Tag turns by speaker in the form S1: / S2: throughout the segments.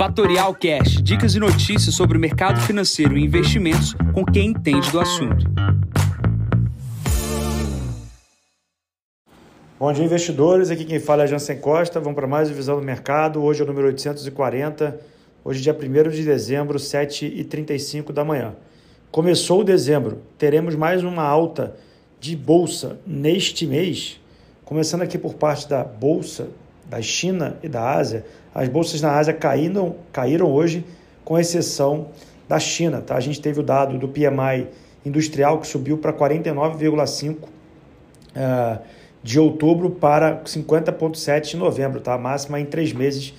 S1: Fatorial Cash, dicas e notícias sobre o mercado financeiro e investimentos com quem entende do assunto.
S2: Bom dia, investidores. Aqui quem fala é Jansen Costa. Vamos para mais visão do mercado. Hoje é o número 840. Hoje, dia 1 de dezembro, 7h35 da manhã. Começou o dezembro. Teremos mais uma alta de bolsa neste mês. Começando aqui por parte da bolsa da China e da Ásia. As bolsas na Ásia caíram, caíram hoje, com exceção da China. Tá? A gente teve o dado do PMI industrial que subiu para 49,5 uh, de outubro para 50,7 de novembro, tá? máxima em três meses,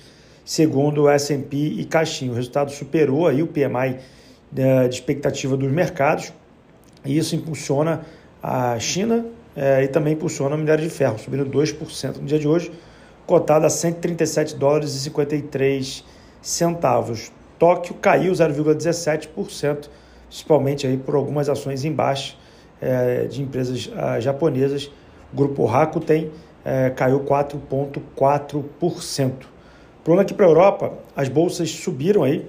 S2: segundo o S&P e Caixinho. O resultado superou aí o PMI uh, de expectativa dos mercados e isso impulsiona a China uh, e também impulsiona o minério de ferro, subindo 2% no dia de hoje, cotado a 137 dólares e 53 centavos. Tóquio caiu 0,17%, principalmente aí por algumas ações em baixa é, de empresas ah, japonesas. O grupo Rakuten é, caiu 4,4%. Pulando aqui para a Europa, as bolsas subiram aí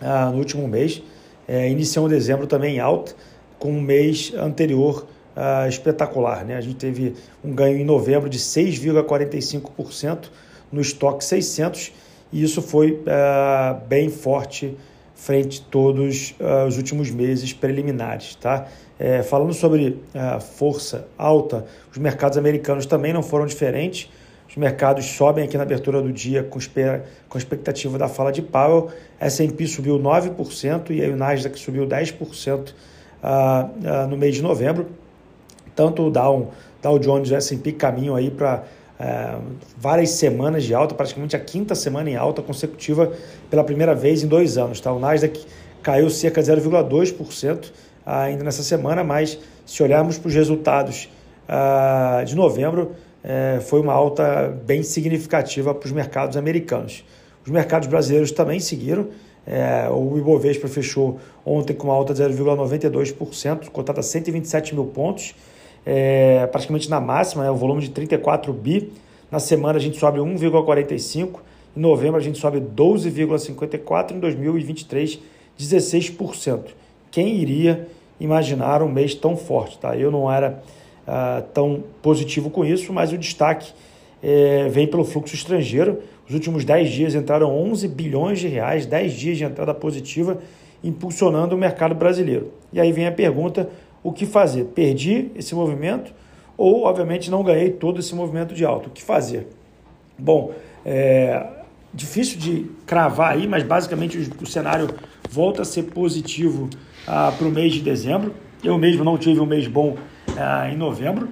S2: ah, no último mês, é, iniciou dezembro também em alta, com o mês anterior uh, espetacular. Né? A gente teve um ganho em novembro de 6,45% no estoque 600 e isso foi uh, bem forte frente a todos uh, os últimos meses preliminares. Tá? É, falando sobre força alta, os mercados americanos também não foram diferentes. Os mercados sobem aqui na abertura do dia com, espera, com expectativa da fala de Powell. S&P subiu 9% e a Nasdaq subiu 10% uh, uh, no mês de novembro tanto o Dow, Dow Jones e o S&P caminham aí para é, várias semanas de alta, praticamente a quinta semana em alta consecutiva pela primeira vez em dois anos. Tá? O Nasdaq caiu cerca de 0,2% ainda nessa semana, mas se olharmos para os resultados ah, de novembro, é, foi uma alta bem significativa para os mercados americanos. Os mercados brasileiros também seguiram. É, o Ibovespa fechou ontem com uma alta de 0,92%, cotado a 127 mil pontos é, praticamente na máxima, né, o volume de 34 bi. Na semana a gente sobe 1,45, em novembro a gente sobe 12,54, em 2023 16%. Quem iria imaginar um mês tão forte? Tá? Eu não era uh, tão positivo com isso, mas o destaque é, vem pelo fluxo estrangeiro. Os últimos 10 dias entraram 11 bilhões de reais, 10 dias de entrada positiva, impulsionando o mercado brasileiro. E aí vem a pergunta: o que fazer? Perdi esse movimento ou, obviamente, não ganhei todo esse movimento de alta? O que fazer? Bom, é difícil de cravar aí, mas basicamente o, cenário volta a ser positivo ah, para o mês de dezembro. Eu mesmo não tive um mês bom ah, em novembro.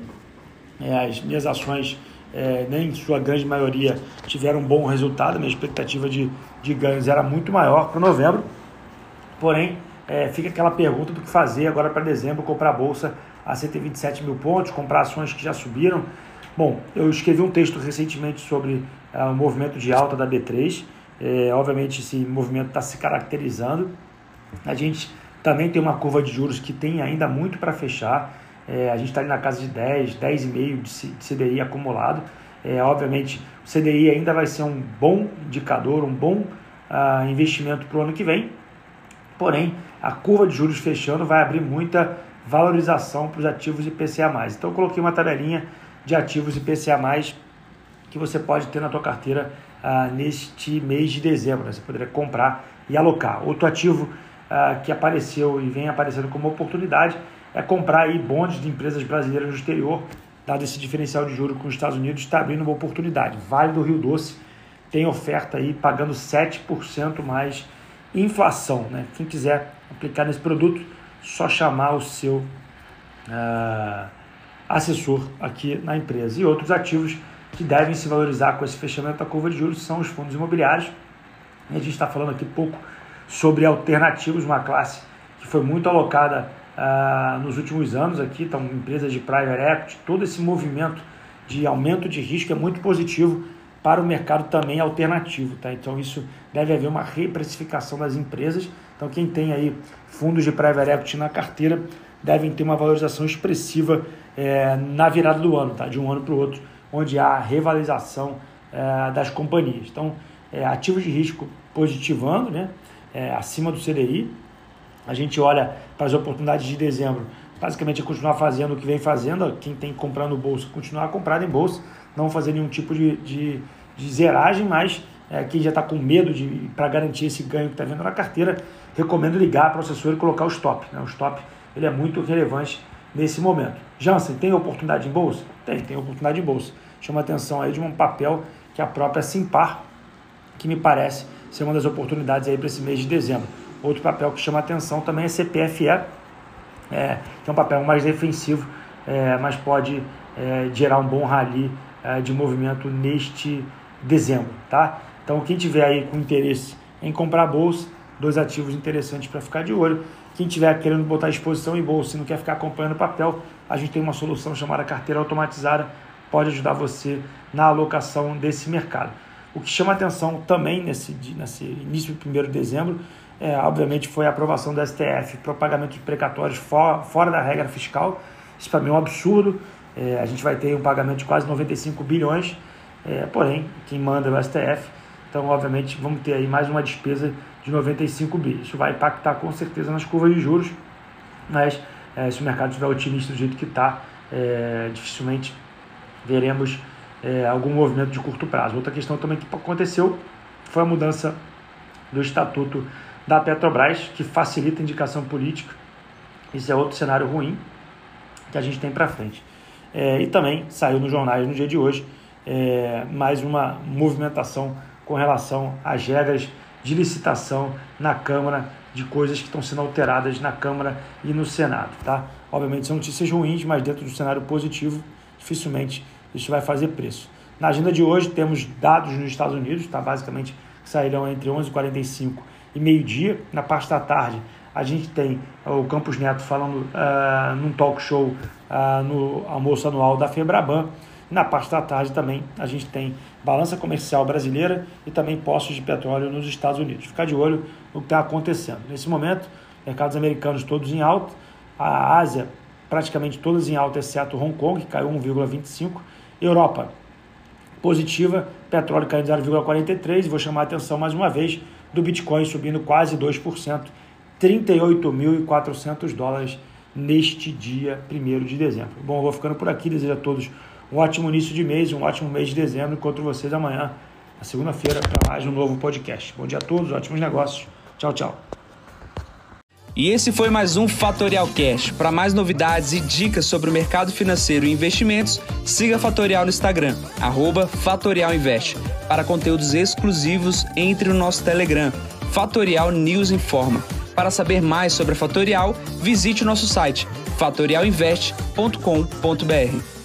S2: É, as minhas ações, é, nem em sua grande maioria, tiveram um bom resultado. Minha expectativa de, de ganhos era muito maior para novembro. Porém, é, fica aquela pergunta do que fazer agora para dezembro, comprar bolsa a 127 mil pontos, comprar ações que já subiram. Bom, eu escrevi um texto recentemente sobre uh, o movimento de alta da B3. É, obviamente, esse movimento está se caracterizando. A gente também tem uma curva de juros que tem ainda muito para fechar. É, a gente está na casa de 10, 10,5 de CDI acumulado. É, obviamente, o CDI ainda vai ser um bom indicador, um bom uh, investimento para o ano que vem. Porém, a curva de juros fechando vai abrir muita valorização para os ativos IPCA+. Então eu coloquei uma tabelinha de ativos IPCA+, que você pode ter na tua carteira ah, neste mês de dezembro. Né? Você poderia comprar e alocar. Outro ativo ah, que apareceu e vem aparecendo como oportunidade é comprar aí bondes de empresas brasileiras no exterior, dado esse diferencial de juros com os Estados Unidos, está abrindo uma oportunidade. Vale do Rio Doce tem oferta aí pagando 7% mais inflação. Né? Quem quiser aplicar nesse produto, só chamar o seu uh, assessor aqui na empresa. E outros ativos que devem se valorizar com esse fechamento da curva de juros são os fundos imobiliários. E a gente está falando aqui pouco sobre alternativos, uma classe que foi muito alocada uh, nos últimos anos aqui, então empresas de private equity, todo esse movimento de aumento de risco é muito positivo para o mercado também alternativo. Tá? Então isso deve haver uma reprecificação das empresas. Então quem tem aí fundos de private equity na carteira devem ter uma valorização expressiva é, na virada do ano, tá? de um ano para o outro, onde há revalorização é, das companhias. Então é, ativos de risco positivando, né? É, acima do CDI. A gente olha para as oportunidades de dezembro, basicamente é continuar fazendo o que vem fazendo, quem tem que comprar no bolso, continuar a comprar em bolsa, não fazer nenhum tipo de, de, de zeragem, mas é, quem já está com medo para garantir esse ganho que está vendo na carteira, recomendo ligar para o assessor e colocar o stop. Né? O stop ele é muito relevante nesse momento. Jansen, tem oportunidade em bolsa? Tem, tem oportunidade em bolsa. Chama atenção aí de um papel que a própria Simpar, que me parece ser uma das oportunidades aí para esse mês de dezembro. Outro papel que chama atenção também é CPFE, é, que é um papel mais defensivo, é, mas pode é, gerar um bom rally é, de movimento neste dezembro, tá? Então quem tiver aí com interesse em comprar bolsa, dois ativos interessantes para ficar de olho. Quem tiver querendo botar exposição em bolsa e não quer ficar acompanhando papel, a gente tem uma solução chamada carteira automatizada, pode ajudar você na alocação desse mercado. O que chama atenção também nesse, nesse início do 1 de dezembro, é, obviamente, foi a aprovação do STF para o pagamento de precatórios for, fora da regra fiscal. Isso para mim é um absurdo. É, a gente vai ter um pagamento de quase 95 bilhões, é, porém, quem manda é o STF. Então, obviamente, vamos ter aí mais uma despesa de 95 bilhões. Isso vai impactar com certeza nas curvas de juros, mas é, se o mercado estiver otimista do jeito que está, é, dificilmente veremos é, algum movimento de curto prazo. Outra questão também que aconteceu foi a mudança do estatuto da Petrobras, que facilita a indicação política. Isso é outro cenário ruim que a gente tem para frente. É, e também saiu nos jornais no dia de hoje é, mais uma movimentação com relação às regras de licitação na Câmara, de coisas que estão sendo alteradas na Câmara e no Senado. Tá? Obviamente são notícias ruins, mas dentro do cenário positivo, dificilmente isso vai fazer preço. Na agenda de hoje temos dados nos Estados Unidos, tá? basicamente sairão entre 11h45 e meio-dia. Na parte da tarde, a gente tem o Campos Neto falando uh, num talk show uh, no almoço anual da Febraban. Na parte da tarde também a gente tem balança comercial brasileira e também postos de petróleo nos Estados Unidos. Ficar de olho no que está acontecendo. Nesse momento, mercados americanos todos em alta, a Ásia praticamente todas em alta, exceto Hong Kong, que caiu 1,25%. Europa positiva, petróleo caindo 0,43%. Vou chamar a atenção mais uma vez do Bitcoin subindo quase 2%, 38.400 dólares neste dia 1 de dezembro. Bom, eu vou ficando por aqui. Desejo a todos um ótimo início de mês, um ótimo mês de dezembro. Encontro vocês amanhã, na segunda-feira, para mais um novo podcast. Bom dia a todos, ótimos negócios. Tchau, tchau.
S1: E esse foi mais um Fatorial Cash. Para mais novidades e dicas sobre o mercado financeiro e investimentos, siga Fatorial no Instagram, @fatorialinvest. Para conteúdos exclusivos, entre no nosso Telegram, Fatorial News Informa. Para saber mais sobre a Fatorial, visite o nosso site fatorialinvest.com.br.